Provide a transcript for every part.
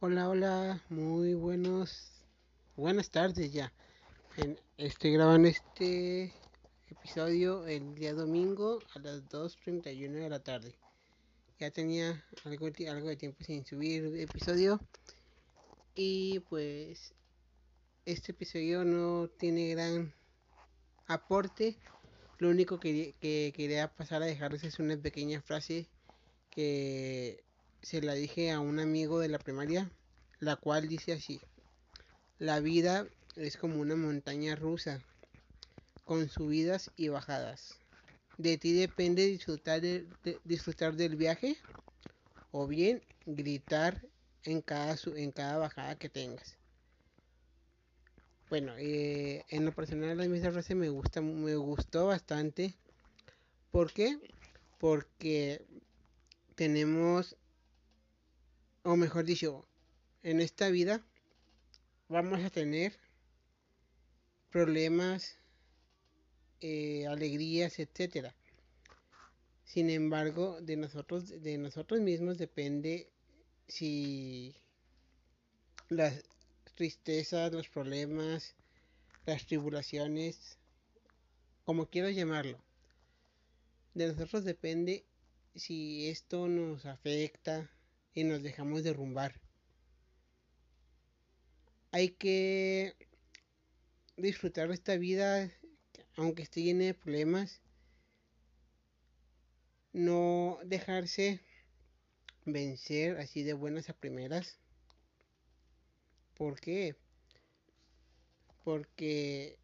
Hola, hola, muy buenos, buenas tardes ya. Estoy grabando este episodio el día domingo a las 2.31 de la tarde. Ya tenía algo, algo de tiempo sin subir episodio y pues este episodio no tiene gran aporte. Lo único que, que quería pasar a dejarles es una pequeña frase que se la dije a un amigo de la primaria, la cual dice así, la vida es como una montaña rusa, con subidas y bajadas. De ti depende disfrutar, de, disfrutar del viaje o bien gritar en cada, en cada bajada que tengas. Bueno, eh, en lo personal la misma frase me gusta, me gustó bastante. ¿Por qué? Porque tenemos o mejor dicho, en esta vida vamos a tener problemas, eh, alegrías, etcétera. Sin embargo, de nosotros, de nosotros mismos depende si las tristezas, los problemas, las tribulaciones, como quiero llamarlo, de nosotros depende si esto nos afecta, y nos dejamos derrumbar. Hay que disfrutar de esta vida, aunque esté llena de problemas. No dejarse vencer así de buenas a primeras. ¿Por qué? Porque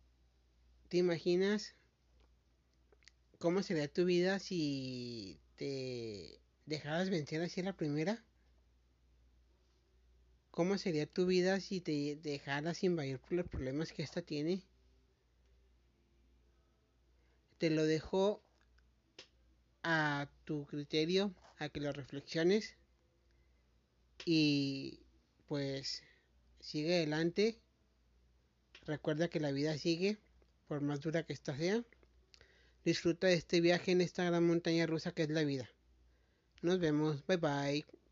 te imaginas cómo sería tu vida si te dejaras vencer así la primera. ¿Cómo sería tu vida si te dejaras invadir por los problemas que esta tiene? Te lo dejo a tu criterio, a que lo reflexiones y pues sigue adelante. Recuerda que la vida sigue, por más dura que esta sea. Disfruta de este viaje en esta gran montaña rusa que es la vida. Nos vemos, bye bye.